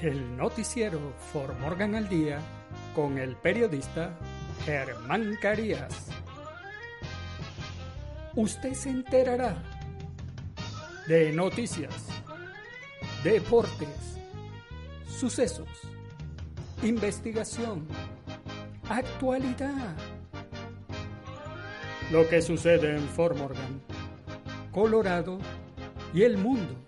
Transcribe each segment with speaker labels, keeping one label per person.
Speaker 1: El noticiero For Morgan al Día con el periodista Germán Carías. Usted se enterará de noticias, deportes, sucesos, investigación, actualidad. Lo que sucede en Fort Morgan, Colorado y el mundo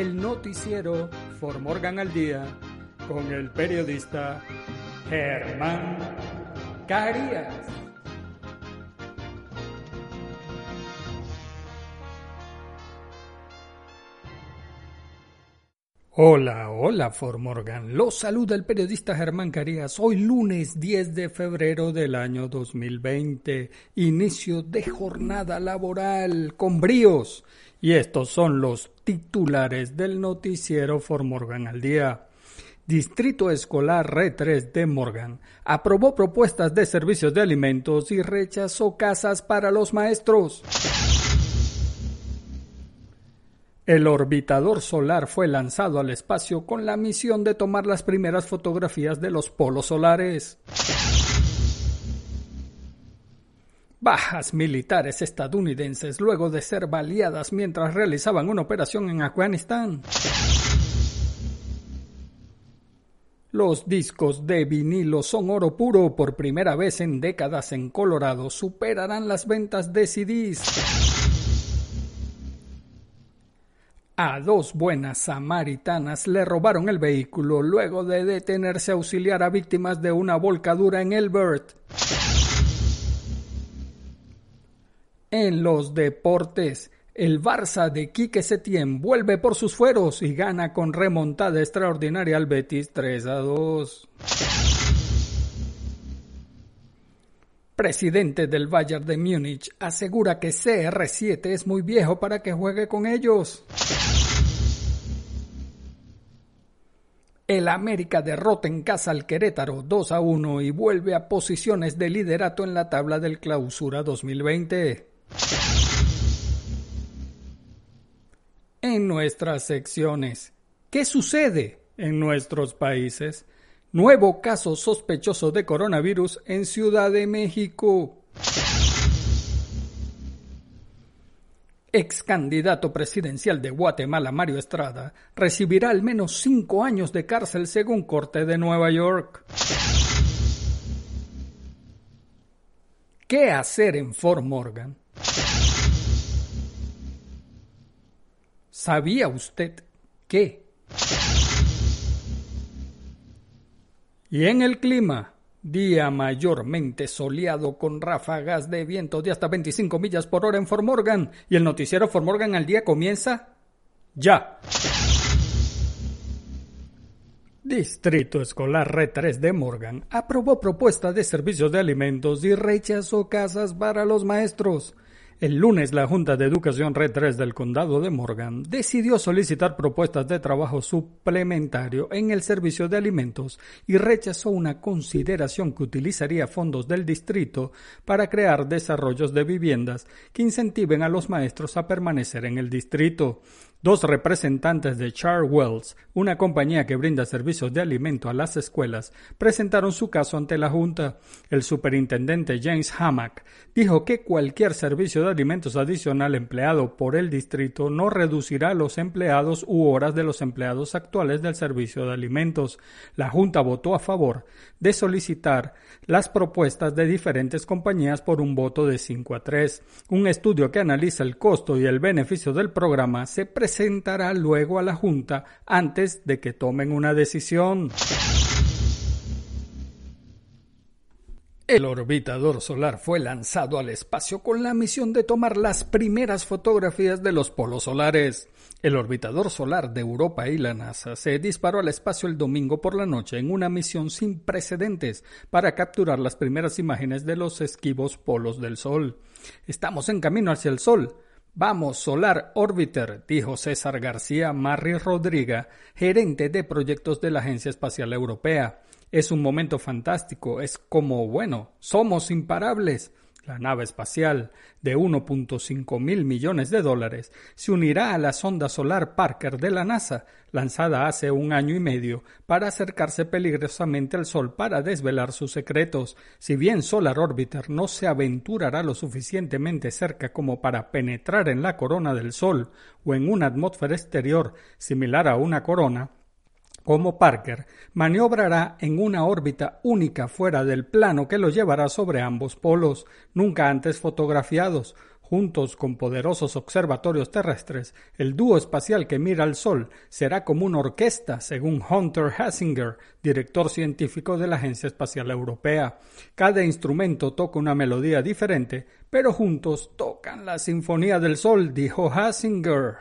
Speaker 1: el noticiero For Morgan al Día con el periodista Germán Carías. Hola, hola For Morgan. Los saluda el periodista Germán Carías. Hoy lunes 10 de febrero del año 2020, inicio de jornada laboral con bríos y estos son los titulares del noticiero For Morgan al día. Distrito Escolar R3 de Morgan aprobó propuestas de servicios de alimentos y rechazó casas para los maestros. El orbitador solar fue lanzado al espacio con la misión de tomar las primeras fotografías de los polos solares. Bajas militares estadounidenses luego de ser baleadas mientras realizaban una operación en Afganistán. Los discos de vinilo son oro puro por primera vez en décadas en Colorado. Superarán las ventas de CDs. A dos buenas samaritanas le robaron el vehículo luego de detenerse a auxiliar a víctimas de una volcadura en Elbert. En los deportes, el Barça de Quique Setién vuelve por sus fueros y gana con remontada extraordinaria al Betis 3 a 2. Presidente del Bayern de Múnich asegura que CR7 es muy viejo para que juegue con ellos. El América derrota en casa al Querétaro 2 a 1 y vuelve a posiciones de liderato en la tabla del Clausura 2020. En nuestras secciones, ¿qué sucede en nuestros países? Nuevo caso sospechoso de coronavirus en Ciudad de México. Ex candidato presidencial de Guatemala, Mario Estrada, recibirá al menos cinco años de cárcel según Corte de Nueva York. ¿Qué hacer en Fort Morgan? ¿Sabía usted que? Y en el clima, día mayormente soleado con ráfagas de viento de hasta 25 millas por hora en Fort Morgan y el noticiero Fort Morgan al día comienza ya. Distrito Escolar R3 de Morgan aprobó propuesta de servicios de alimentos y rechazó casas para los maestros. El lunes la Junta de Educación Red 3 del Condado de Morgan decidió solicitar propuestas de trabajo suplementario en el servicio de alimentos y rechazó una consideración que utilizaría fondos del distrito para crear desarrollos de viviendas que incentiven a los maestros a permanecer en el distrito. Dos representantes de Charwells, una compañía que brinda servicios de alimento a las escuelas, presentaron su caso ante la Junta. El superintendente James Hammack dijo que cualquier servicio de alimentos adicional empleado por el distrito no reducirá los empleados u horas de los empleados actuales del servicio de alimentos. La Junta votó a favor de solicitar las propuestas de diferentes compañías por un voto de 5 a 3. Un estudio que analiza el costo y el beneficio del programa se presentará luego a la Junta antes de que tomen una decisión. El orbitador solar fue lanzado al espacio con la misión de tomar las primeras fotografías de los polos solares. El orbitador solar de Europa y la NASA se disparó al espacio el domingo por la noche en una misión sin precedentes para capturar las primeras imágenes de los esquivos polos del Sol. Estamos en camino hacia el Sol. Vamos, Solar Orbiter, dijo César García Marri Rodríguez, gerente de proyectos de la Agencia Espacial Europea. Es un momento fantástico, es como, bueno, somos imparables. La nave espacial de 1.5 mil millones de dólares se unirá a la sonda solar Parker de la NASA, lanzada hace un año y medio, para acercarse peligrosamente al Sol para desvelar sus secretos. Si bien Solar Orbiter no se aventurará lo suficientemente cerca como para penetrar en la corona del Sol o en una atmósfera exterior similar a una corona, como Parker, maniobrará en una órbita única fuera del plano que lo llevará sobre ambos polos, nunca antes fotografiados. Juntos con poderosos observatorios terrestres, el dúo espacial que mira al Sol será como una orquesta, según Hunter Hassinger, director científico de la Agencia Espacial Europea. Cada instrumento toca una melodía diferente, pero juntos tocan la Sinfonía del Sol, dijo Hassinger.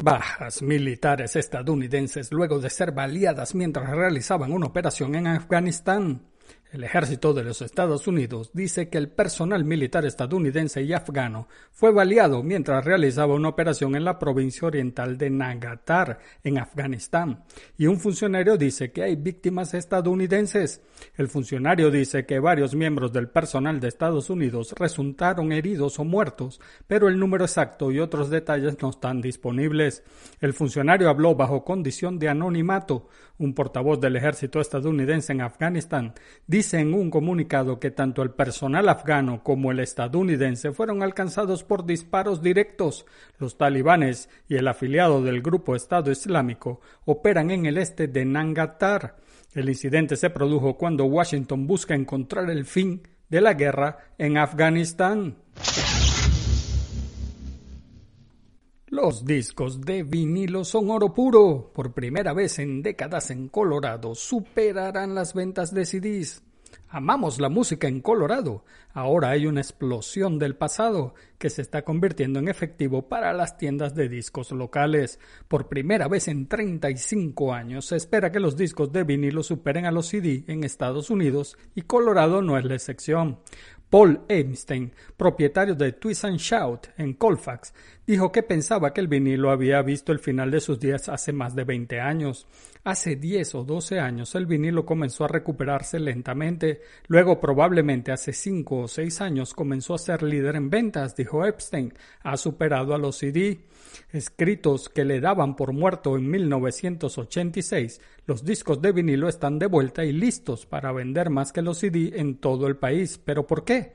Speaker 1: Bajas militares estadounidenses luego de ser baleadas mientras realizaban una operación en Afganistán. El ejército de los Estados Unidos dice que el personal militar estadounidense y afgano fue baleado mientras realizaba una operación en la provincia oriental de Nagatar, en Afganistán, y un funcionario dice que hay víctimas estadounidenses. El funcionario dice que varios miembros del personal de Estados Unidos resultaron heridos o muertos, pero el número exacto y otros detalles no están disponibles. El funcionario habló bajo condición de anonimato. Un portavoz del ejército estadounidense en Afganistán dice en un comunicado que tanto el personal afgano como el estadounidense fueron alcanzados por disparos directos. Los talibanes y el afiliado del grupo Estado Islámico operan en el este de Nangatar. El incidente se produjo cuando Washington busca encontrar el fin de la guerra en Afganistán. Los discos de vinilo son oro puro. Por primera vez en décadas en Colorado superarán las ventas de CDs. Amamos la música en Colorado. Ahora hay una explosión del pasado que se está convirtiendo en efectivo para las tiendas de discos locales. Por primera vez en 35 años se espera que los discos de vinilo superen a los CD en Estados Unidos y Colorado no es la excepción. Paul Einstein, propietario de Twist and Shout en Colfax, dijo que pensaba que el vinilo había visto el final de sus días hace más de 20 años. Hace 10 o 12 años el vinilo comenzó a recuperarse lentamente, luego probablemente hace 5 o 6 años comenzó a ser líder en ventas, dijo Epstein, ha superado a los CD. Escritos que le daban por muerto en 1986, los discos de vinilo están de vuelta y listos para vender más que los CD en todo el país. ¿Pero por qué?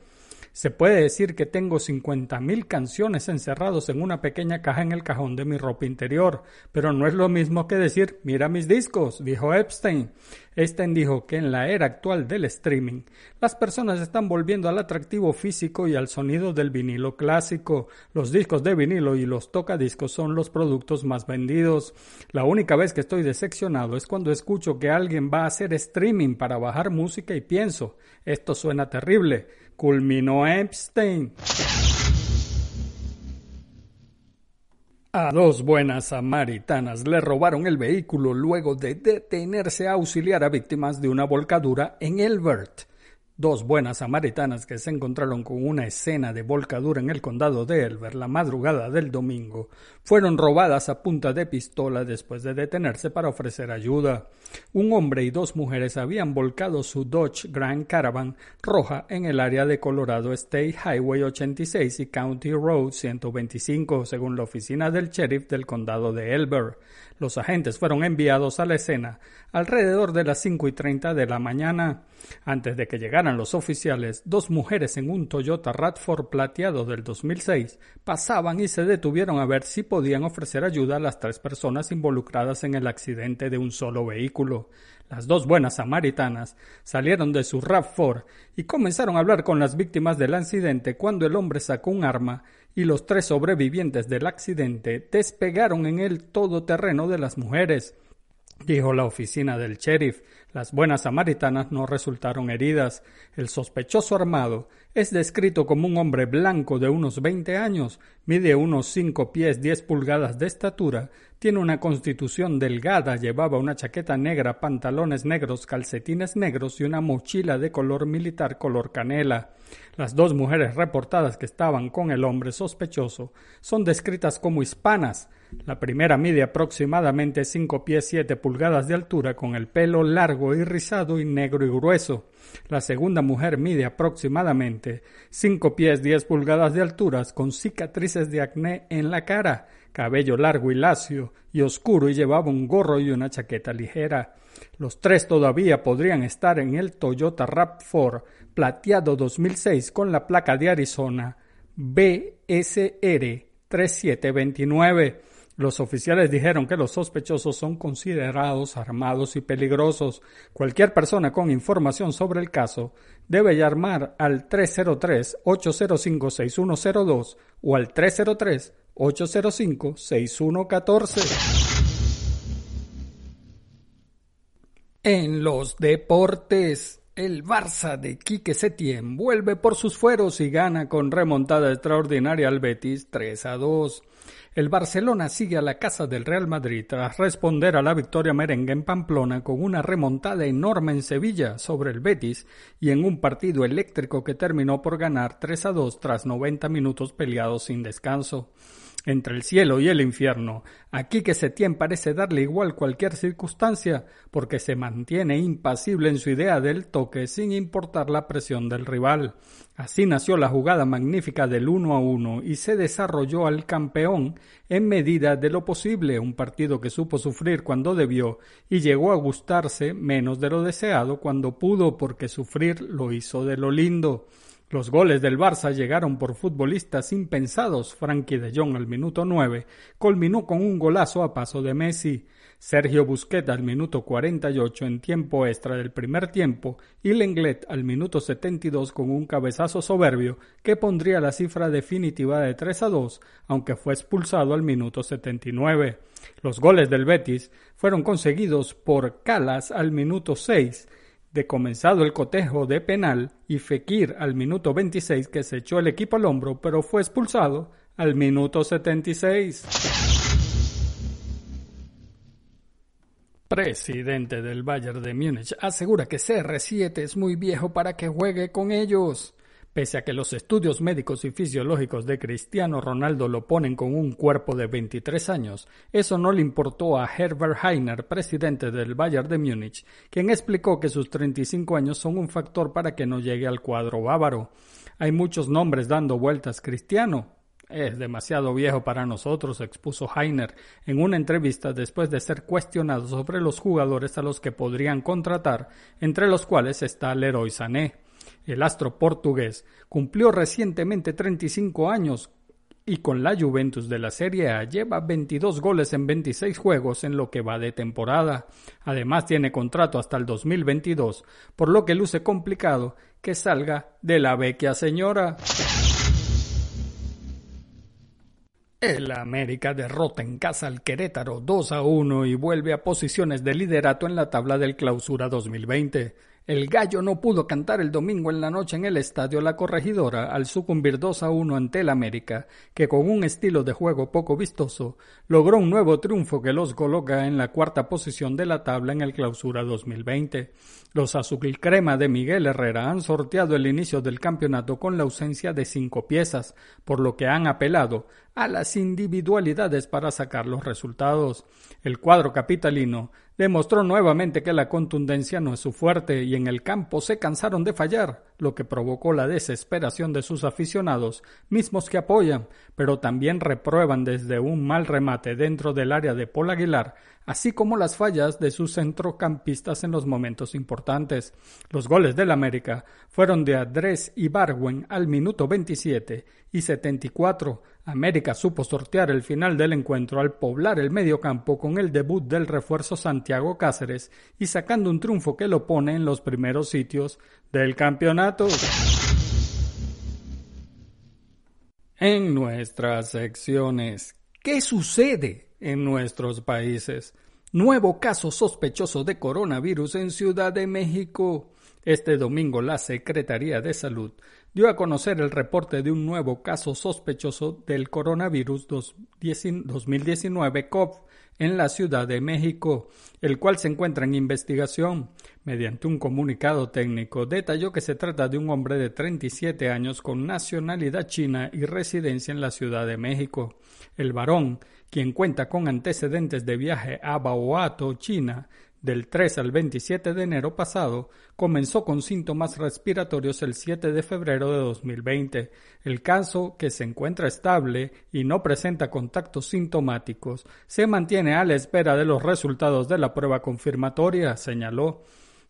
Speaker 1: Se puede decir que tengo 50.000 canciones encerrados en una pequeña caja en el cajón de mi ropa interior, pero no es lo mismo que decir mira mis discos, dijo Epstein. Epstein dijo que en la era actual del streaming, las personas están volviendo al atractivo físico y al sonido del vinilo clásico. Los discos de vinilo y los tocadiscos son los productos más vendidos. La única vez que estoy decepcionado es cuando escucho que alguien va a hacer streaming para bajar música y pienso, esto suena terrible culminó Epstein. A dos buenas samaritanas le robaron el vehículo luego de detenerse a auxiliar a víctimas de una volcadura en Elbert. Dos buenas samaritanas que se encontraron con una escena de volcadura en el condado de Elver la madrugada del domingo fueron robadas a punta de pistola después de detenerse para ofrecer ayuda. Un hombre y dos mujeres habían volcado su Dodge Grand Caravan roja en el área de Colorado State Highway 86 y County Road 125, según la oficina del sheriff del condado de Elber. Los agentes fueron enviados a la escena alrededor de las cinco y treinta de la mañana. Antes de que llegaran los oficiales, dos mujeres en un Toyota Radford plateado del 2006 pasaban y se detuvieron a ver si podían ofrecer ayuda a las tres personas involucradas en el accidente de un solo vehículo. Las dos buenas samaritanas salieron de su RAV4 y comenzaron a hablar con las víctimas del accidente cuando el hombre sacó un arma y los tres sobrevivientes del accidente despegaron en el todoterreno de las mujeres. Dijo la oficina del sheriff. Las buenas samaritanas no resultaron heridas. El sospechoso armado es descrito como un hombre blanco de unos veinte años, mide unos cinco pies diez pulgadas de estatura, tiene una constitución delgada, llevaba una chaqueta negra, pantalones negros, calcetines negros y una mochila de color militar color canela. Las dos mujeres reportadas que estaban con el hombre sospechoso son descritas como hispanas. La primera mide aproximadamente cinco pies siete pulgadas de altura con el pelo largo y rizado y negro y grueso. La segunda mujer mide aproximadamente cinco pies diez pulgadas de altura con cicatrices de acné en la cara, cabello largo y lacio y oscuro y llevaba un gorro y una chaqueta ligera. Los tres todavía podrían estar en el Toyota RAV4 plateado 2006 con la placa de Arizona BSR 3729. Los oficiales dijeron que los sospechosos son considerados armados y peligrosos. Cualquier persona con información sobre el caso debe llamar al 303-805-6102 o al 303-805-6114. En los deportes. El Barça de Quique Setién vuelve por sus fueros y gana con remontada extraordinaria al Betis 3 a 2. El Barcelona sigue a la casa del Real Madrid tras responder a la victoria merengue en Pamplona con una remontada enorme en Sevilla sobre el Betis y en un partido eléctrico que terminó por ganar 3 a 2 tras 90 minutos peleados sin descanso entre el cielo y el infierno. Aquí que Setién parece darle igual cualquier circunstancia, porque se mantiene impasible en su idea del toque sin importar la presión del rival. Así nació la jugada magnífica del uno a uno y se desarrolló al campeón en medida de lo posible, un partido que supo sufrir cuando debió y llegó a gustarse menos de lo deseado cuando pudo porque sufrir lo hizo de lo lindo. Los goles del Barça llegaron por futbolistas impensados. Frankie de Jong al minuto 9 culminó con un golazo a paso de Messi. Sergio Busquets al minuto 48 en tiempo extra del primer tiempo y Lenglet al minuto 72 con un cabezazo soberbio que pondría la cifra definitiva de 3 a 2, aunque fue expulsado al minuto 79. Los goles del Betis fueron conseguidos por Calas al minuto 6 de comenzado el cotejo de penal y Fekir al minuto 26 que se echó el equipo al hombro pero fue expulsado al minuto 76. Presidente del Bayern de Múnich asegura que CR7 es muy viejo para que juegue con ellos. Pese a que los estudios médicos y fisiológicos de Cristiano Ronaldo lo ponen con un cuerpo de 23 años, eso no le importó a Herbert Heiner, presidente del Bayern de Múnich, quien explicó que sus 35 años son un factor para que no llegue al cuadro bávaro. Hay muchos nombres dando vueltas. Cristiano, es demasiado viejo para nosotros, expuso Heiner en una entrevista después de ser cuestionado sobre los jugadores a los que podrían contratar, entre los cuales está Leroy Sané. El astro portugués cumplió recientemente 35 años y con la Juventus de la Serie A lleva 22 goles en 26 juegos en lo que va de temporada. Además tiene contrato hasta el 2022, por lo que luce complicado que salga de la vecchia señora. El América derrota en casa al Querétaro 2 a 1 y vuelve a posiciones de liderato en la tabla del Clausura 2020. El Gallo no pudo cantar el domingo en la noche en el estadio La Corregidora al sucumbir 2 a 1 ante el América, que con un estilo de juego poco vistoso logró un nuevo triunfo que los coloca en la cuarta posición de la tabla en el Clausura 2020. Los azulcrema de Miguel Herrera han sorteado el inicio del campeonato con la ausencia de cinco piezas, por lo que han apelado a las individualidades para sacar los resultados. El cuadro capitalino demostró nuevamente que la contundencia no es su fuerte y en el campo se cansaron de fallar, lo que provocó la desesperación de sus aficionados, mismos que apoyan, pero también reprueban desde un mal remate dentro del área de Paul Aguilar, así como las fallas de sus centrocampistas en los momentos importantes. Los goles del América fueron de Andrés Ibargüen al minuto 27 y 74. América supo sortear el final del encuentro al poblar el medio campo con el debut del refuerzo Santiago Cáceres y sacando un triunfo que lo pone en los primeros sitios del campeonato. En nuestras secciones, ¿qué sucede en nuestros países? Nuevo caso sospechoso de coronavirus en Ciudad de México. Este domingo la Secretaría de Salud dio a conocer el reporte de un nuevo caso sospechoso del coronavirus 2019 COV en la Ciudad de México, el cual se encuentra en investigación. Mediante un comunicado técnico, detalló que se trata de un hombre de 37 años con nacionalidad china y residencia en la Ciudad de México. El varón, quien cuenta con antecedentes de viaje a Baoato, China, del 3 al 27 de enero pasado, comenzó con síntomas respiratorios el 7 de febrero de 2020. El caso, que se encuentra estable y no presenta contactos sintomáticos, se mantiene a la espera de los resultados de la prueba confirmatoria, señaló.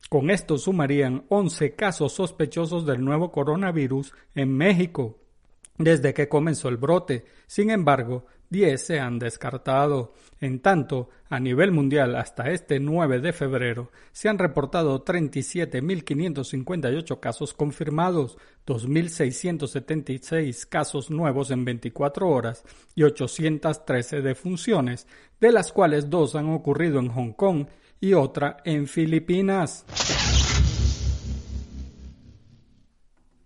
Speaker 1: Con esto sumarían 11 casos sospechosos del nuevo coronavirus en México desde que comenzó el brote. Sin embargo, 10 se han descartado. En tanto, a nivel mundial hasta este 9 de febrero se han reportado 37.558 casos confirmados, 2.676 casos nuevos en 24 horas y 813 defunciones, de las cuales dos han ocurrido en Hong Kong y otra en Filipinas.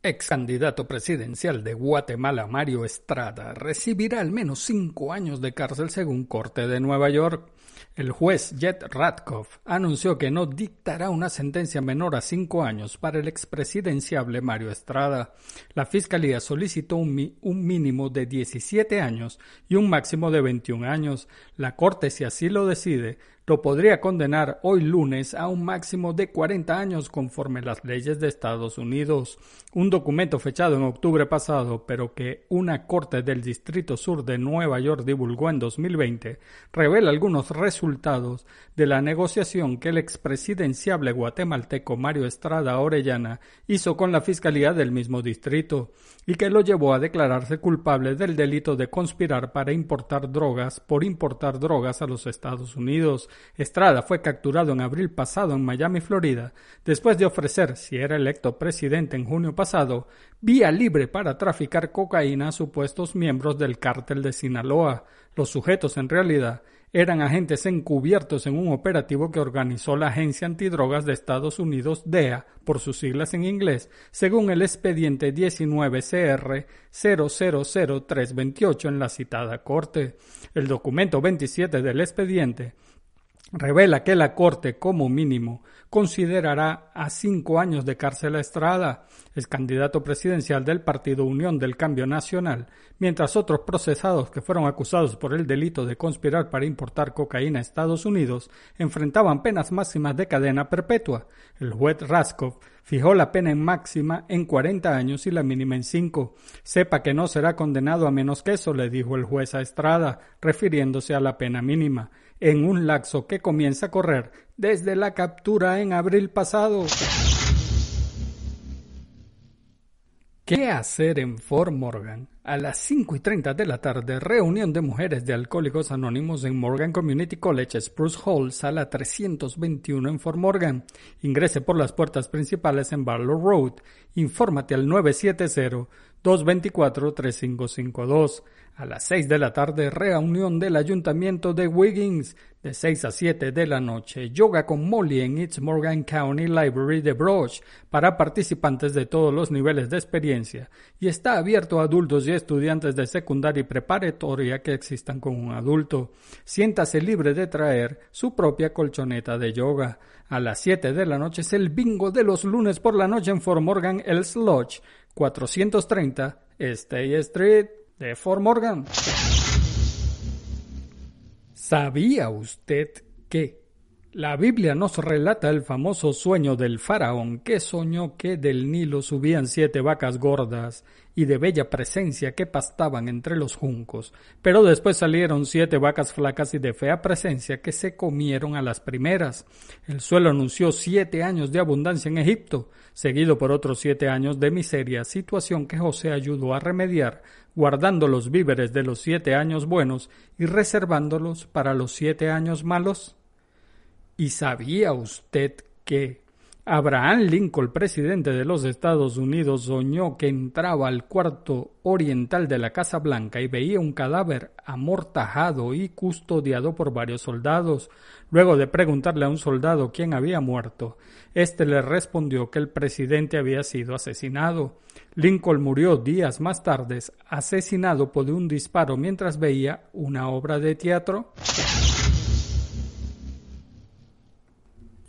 Speaker 1: Ex candidato presidencial de Guatemala, Mario Estrada, recibirá al menos cinco años de cárcel según Corte de Nueva York. El juez Jet Ratkoff anunció que no dictará una sentencia menor a cinco años para el expresidenciable Mario Estrada. La fiscalía solicitó un, un, mínimo de 17 años y un máximo de 21 años. La Corte, si así lo decide, lo podría condenar hoy lunes a un máximo de 40 años conforme las leyes de Estados Unidos. Un documento fechado en octubre pasado, pero que una corte del Distrito Sur de Nueva York divulgó en 2020, revela algunos resultados de la negociación que el expresidenciable guatemalteco Mario Estrada Orellana hizo con la Fiscalía del mismo distrito y que lo llevó a declararse culpable del delito de conspirar para importar drogas por importar drogas a los Estados Unidos Estrada fue capturado en abril pasado en Miami, Florida, después de ofrecer, si era electo presidente en junio pasado, vía libre para traficar cocaína a supuestos miembros del cártel de Sinaloa. Los sujetos en realidad eran agentes encubiertos en un operativo que organizó la Agencia Antidrogas de Estados Unidos, DEA, por sus siglas en inglés, según el expediente 19CR 000328 en la citada corte. El documento 27 del expediente revela que la Corte, como mínimo, considerará a cinco años de cárcel a Estrada, el candidato presidencial del Partido Unión del Cambio Nacional, mientras otros procesados que fueron acusados por el delito de conspirar para importar cocaína a Estados Unidos enfrentaban penas máximas de cadena perpetua. El juez Raskov fijó la pena en máxima en 40 años y la mínima en 5. Sepa que no será condenado a menos que eso, le dijo el juez a Estrada, refiriéndose a la pena mínima en un laxo que comienza a correr desde la captura en abril pasado. ¿Qué hacer en Fort Morgan? A las 5 y 30 de la tarde, reunión de mujeres de Alcohólicos Anónimos en Morgan Community College, Spruce Hall, sala 321 en Fort Morgan. Ingrese por las puertas principales en Barlow Road. Infórmate al 970 224 3552. A las 6 de la tarde, reunión del Ayuntamiento de Wiggins. De 6 a 7 de la noche, yoga con Molly en East Morgan County Library de Broch para participantes de todos los niveles de experiencia y está abierto a adultos y estudiantes de secundaria y preparatoria que existan con un adulto. Siéntase libre de traer su propia colchoneta de yoga. A las 7 de la noche es el bingo de los lunes por la noche en Fort Morgan El Lodge, 430 Stay Street de Fort Morgan. ¿Sabía usted que la Biblia nos relata el famoso sueño del faraón que soñó que del Nilo subían siete vacas gordas y de bella presencia que pastaban entre los juncos, pero después salieron siete vacas flacas y de fea presencia que se comieron a las primeras. El suelo anunció siete años de abundancia en Egipto, seguido por otros siete años de miseria, situación que José ayudó a remediar guardando los víveres de los siete años buenos y reservándolos para los siete años malos? ¿Y sabía usted que Abraham Lincoln, presidente de los Estados Unidos, soñó que entraba al cuarto oriental de la Casa Blanca y veía un cadáver amortajado y custodiado por varios soldados. Luego de preguntarle a un soldado quién había muerto, éste le respondió que el presidente había sido asesinado. Lincoln murió días más tarde, asesinado por un disparo mientras veía una obra de teatro.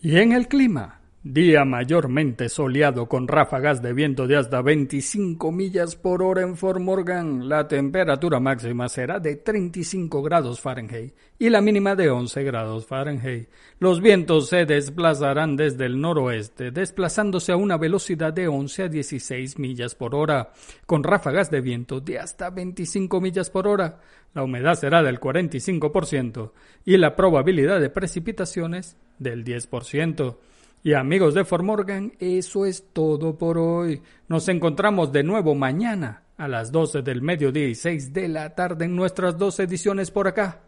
Speaker 1: Y en el clima, Día mayormente soleado con ráfagas de viento de hasta 25 millas por hora en Fort Morgan. La temperatura máxima será de 35 grados Fahrenheit y la mínima de 11 grados Fahrenheit. Los vientos se desplazarán desde el noroeste, desplazándose a una velocidad de 11 a 16 millas por hora, con ráfagas de viento de hasta 25 millas por hora. La humedad será del 45% y la probabilidad de precipitaciones del 10%. Y amigos de Formorgan, eso es todo por hoy. Nos encontramos de nuevo mañana a las 12 del mediodía y 6 de la tarde en nuestras dos ediciones por acá,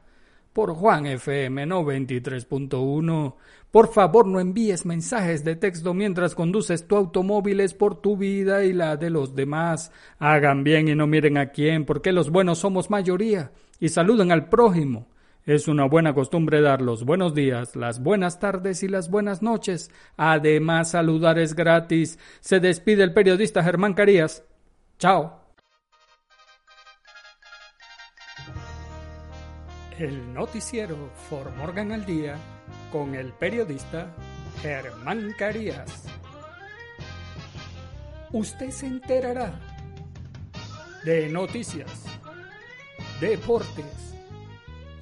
Speaker 1: por Juan FM 93.1. Por favor, no envíes mensajes de texto mientras conduces tu automóvil, es por tu vida y la de los demás. Hagan bien y no miren a quién, porque los buenos somos mayoría, y saluden al prójimo. Es una buena costumbre dar los buenos días, las buenas tardes y las buenas noches. Además, saludar es gratis. Se despide el periodista Germán Carías. Chao. El noticiero For Morgan al Día con el periodista Germán Carías. Usted se enterará de noticias, deportes,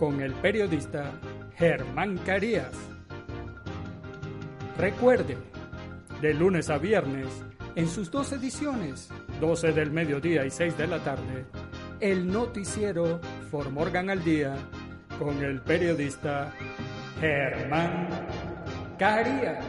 Speaker 1: con el periodista Germán Carías. Recuerde, de lunes a viernes, en sus dos ediciones, 12 del mediodía y 6 de la tarde, el noticiero For Morgan al Día con el periodista Germán Carías.